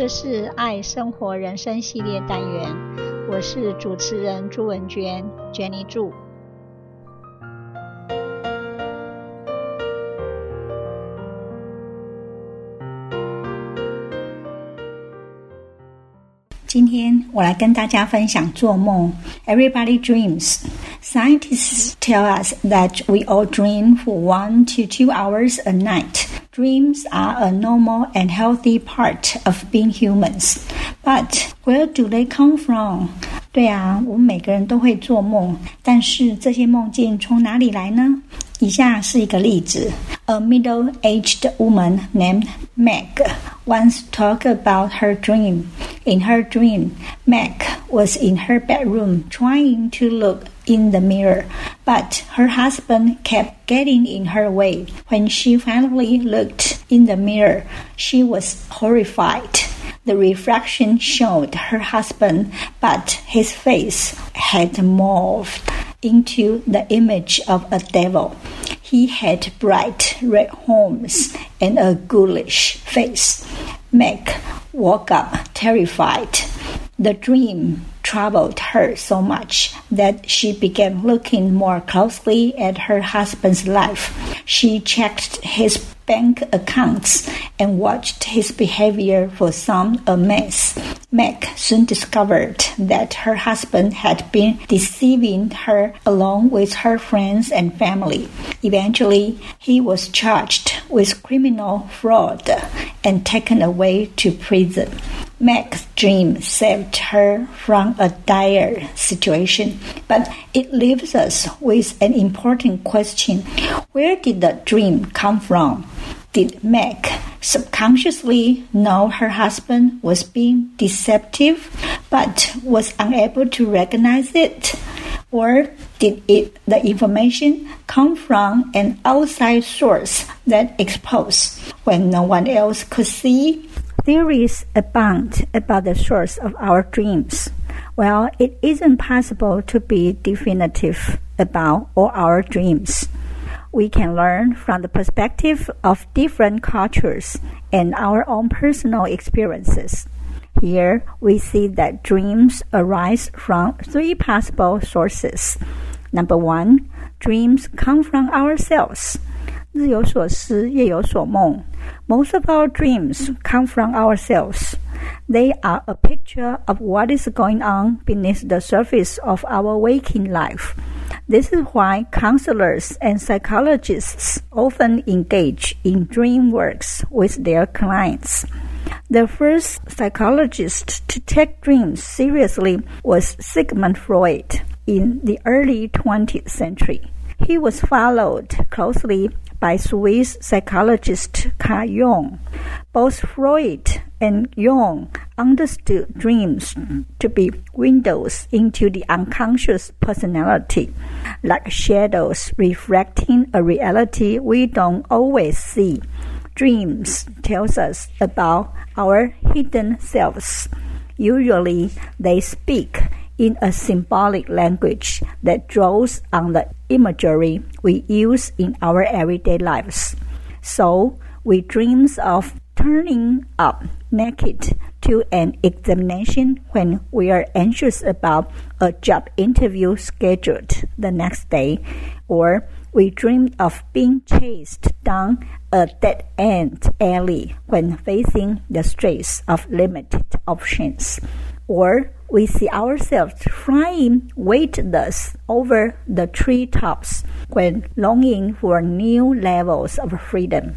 这是爱生活人生系列单元，我是主持人朱文娟，Jenny 祝。今天我来跟大家分享做梦。Everybody dreams. Scientists tell us that we all dream for one to two hours a night. Dreams are a normal and healthy part of being humans. But where do they come from? 对啊，我们每个人都会做梦，但是这些梦境从哪里来呢？以下是一个例子 ：A middle-aged woman named Meg once talked about her dream. In her dream, Meg was in her bedroom trying to look in the mirror, but her husband kept getting in her way. When she finally looked in the mirror, she was horrified. The reflection showed her husband, but his face had morphed into the image of a devil. He had bright red horns and a ghoulish face. Meg woke up terrified. The dream troubled her so much that she began looking more closely at her husband's life. She checked his bank accounts and watched his behavior for some a mess. Meg soon discovered that her husband had been deceiving her along with her friends and family. Eventually, he was charged with criminal fraud and taken away to prison. Meg's dream saved her from a dire situation, but it leaves us with an important question. Where did the dream come from? Did Meg subconsciously know her husband was being deceptive but was unable to recognize it? Or did it, the information come from an outside source that exposed when no one else could see? Theories abound about the source of our dreams. Well, it isn't possible to be definitive about all our dreams we can learn from the perspective of different cultures and our own personal experiences. Here we see that dreams arise from three possible sources. Number one, dreams come from ourselves. 日有所思，夜有所梦. Most of our dreams come from ourselves. They are a picture of what is going on beneath the surface of our waking life. This is why counselors and psychologists often engage in dream works with their clients. The first psychologist to take dreams seriously was Sigmund Freud in the early 20th century. He was followed closely by Swiss psychologist Carl Jung. Both Freud and Jung understood dreams to be windows into the unconscious personality, like shadows reflecting a reality we don't always see. Dreams tells us about our hidden selves. Usually they speak in a symbolic language that draws on the imagery we use in our everyday lives. So we dream of turning up naked to an examination when we are anxious about a job interview scheduled the next day, or we dream of being chased down a dead end alley when facing the stress of limited options, or we see ourselves flying weightless over the treetops when longing for new levels of freedom.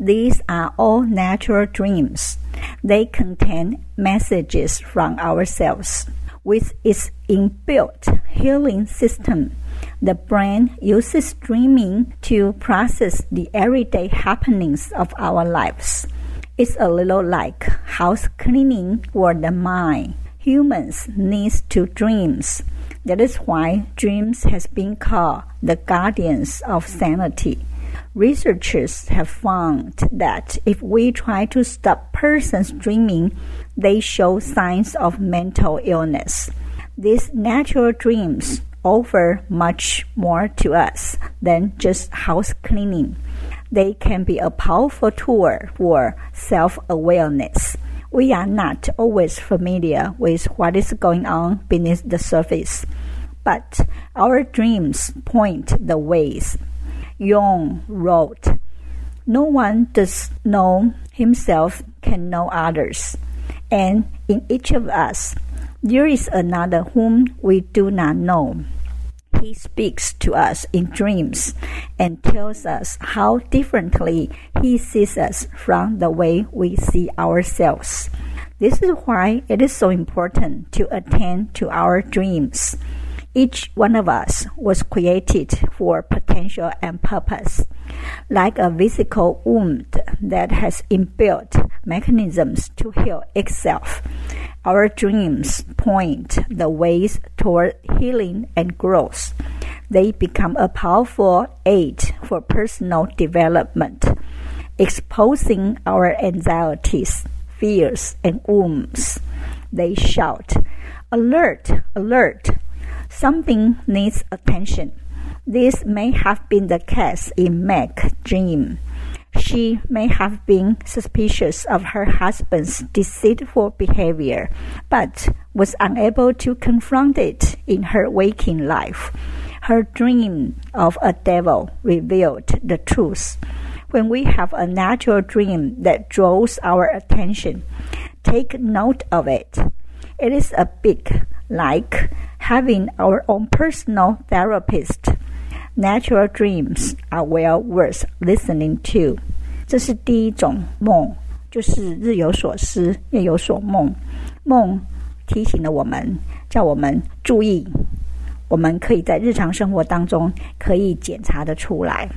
These are all natural dreams. They contain messages from ourselves. With its inbuilt healing system, the brain uses dreaming to process the everyday happenings of our lives. It's a little like house cleaning for the mind humans need to dreams. That is why dreams has been called the guardians of sanity. Researchers have found that if we try to stop persons dreaming, they show signs of mental illness. These natural dreams offer much more to us than just house cleaning. They can be a powerful tool for self awareness We are not always familiar with what is going on beneath the surface, but our dreams point the ways. Jung wrote, No one does know himself can know others, and in each of us there is another whom we do not know. He speaks to us in dreams and tells us how differently He sees us from the way we see ourselves. This is why it is so important to attend to our dreams. Each one of us was created for potential and purpose. Like a physical wound that has inbuilt mechanisms to heal itself, our dreams point the ways toward healing and growth. They become a powerful aid for personal development, exposing our anxieties, fears, and wounds. They shout, Alert, alert! Something needs attention. This may have been the case in Meg's dream. She may have been suspicious of her husband's deceitful behavior, but was unable to confront it in her waking life. Her dream of a devil revealed the truth. When we have a natural dream that draws our attention, take note of it. It is a big, like having our own personal therapist. Natural dreams are well worth listening to. 这是第一种梦，就是日有所思，夜有所梦。梦提醒了我们，叫我们注意，我们可以在日常生活当中可以检查的出来。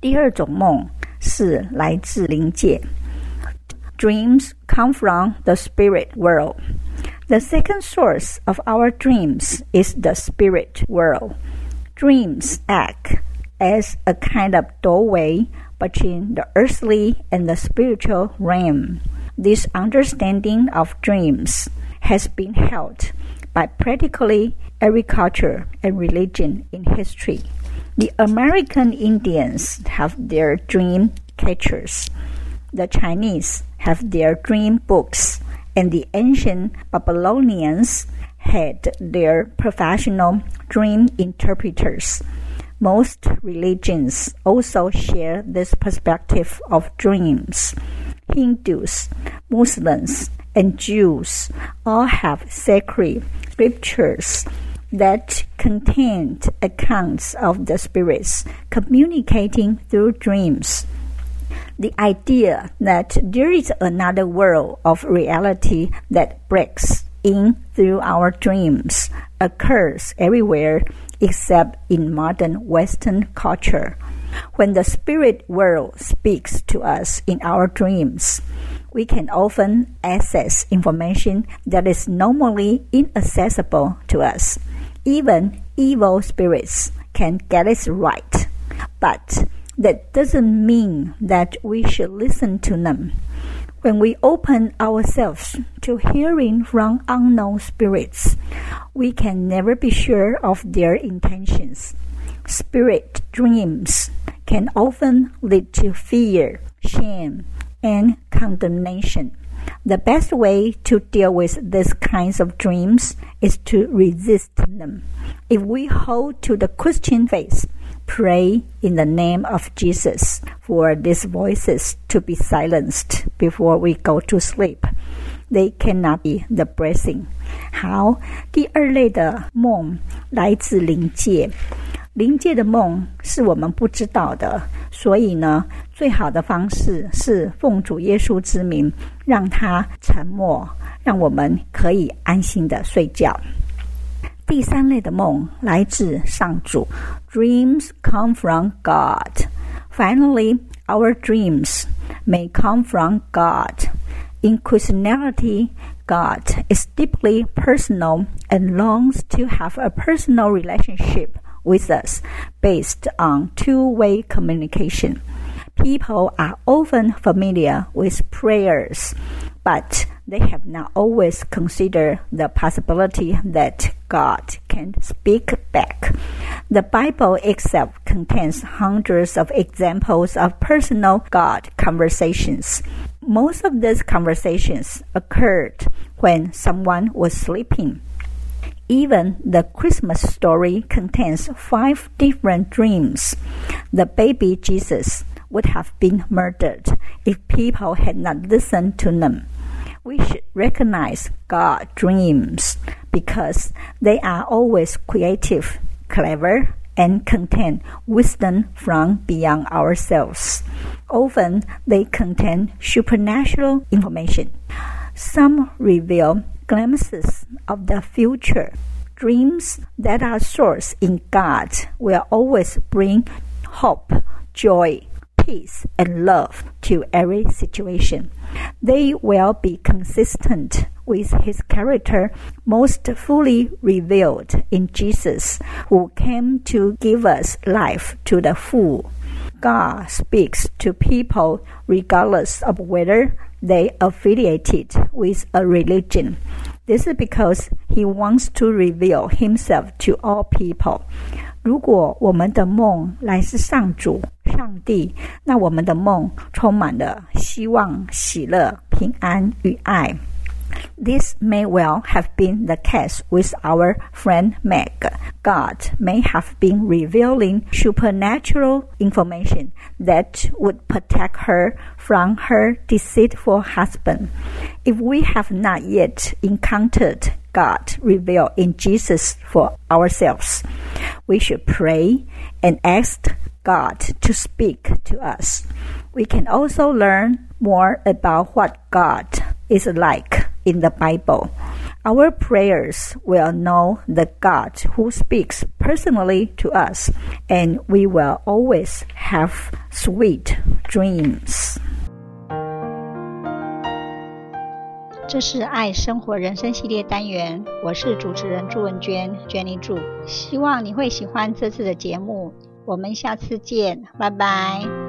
第二种梦是来自灵界。Dreams come from the spirit world. The second source of our dreams is the spirit world. Dreams act as a kind of doorway between the earthly and the spiritual realm. This understanding of dreams has been held by practically every culture and religion in history. The American Indians have their dream catchers. The Chinese have their dream books, and the ancient Babylonians had their professional dream interpreters. Most religions also share this perspective of dreams. Hindus, Muslims, and Jews all have sacred scriptures that contain accounts of the spirits communicating through dreams. The idea that there is another world of reality that breaks in through our dreams occurs everywhere except in modern Western culture. When the spirit world speaks to us in our dreams, we can often access information that is normally inaccessible to us. Even evil spirits can get it right. But that doesn't mean that we should listen to them. When we open ourselves to hearing from unknown spirits, we can never be sure of their intentions. Spirit dreams can often lead to fear, shame, and condemnation. The best way to deal with these kinds of dreams is to resist them. If we hold to the Christian faith, pray in the name of Jesus for these voices to be silenced before we go to sleep. They cannot be the blessing. 好，第二类的梦来自灵界。灵界的梦是我们不知道的，所以呢，最好的方式是奉主耶稣之名，让他沉默，让我们可以安心的睡觉。 第三类的梦来自上主，Dreams come from God. Finally, our dreams may come from God. In Christianity, God is deeply personal and longs to have a personal relationship with us based on two way communication. People are often familiar with prayers, but they have not always considered the possibility that God can speak back. The Bible itself contains hundreds of examples of personal God conversations. Most of these conversations occurred when someone was sleeping. Even the Christmas story contains five different dreams. The baby Jesus would have been murdered if people had not listened to them. We should recognize God dreams because they are always creative, clever, and contain wisdom from beyond ourselves. Often they contain supernatural information. Some reveal glimpses of the future. Dreams that are sourced in God will always bring hope, joy, peace, and love to every situation. They will be consistent with his character most fully revealed in Jesus, who came to give us life to the full. God speaks to people regardless of whether they affiliated with a religion. This is because he wants to reveal himself to all people. 如果我们的梦来自上主、上帝，那我们的梦充满了希望、喜乐、平安与爱。 This may well have been the case with our friend Meg. God may have been revealing supernatural information that would protect her from her deceitful husband. If we have not yet encountered God revealed in Jesus for ourselves, we should pray and ask God to speak to us. We can also learn more about what God is like in the Bible. Our prayers will know the God who speaks personally to us, and we will always have sweet dreams. 这是爱生活人生系列单元，我是主持人朱文娟，Jenny 祝，希望你会喜欢这次的节目，我们下次见，拜拜。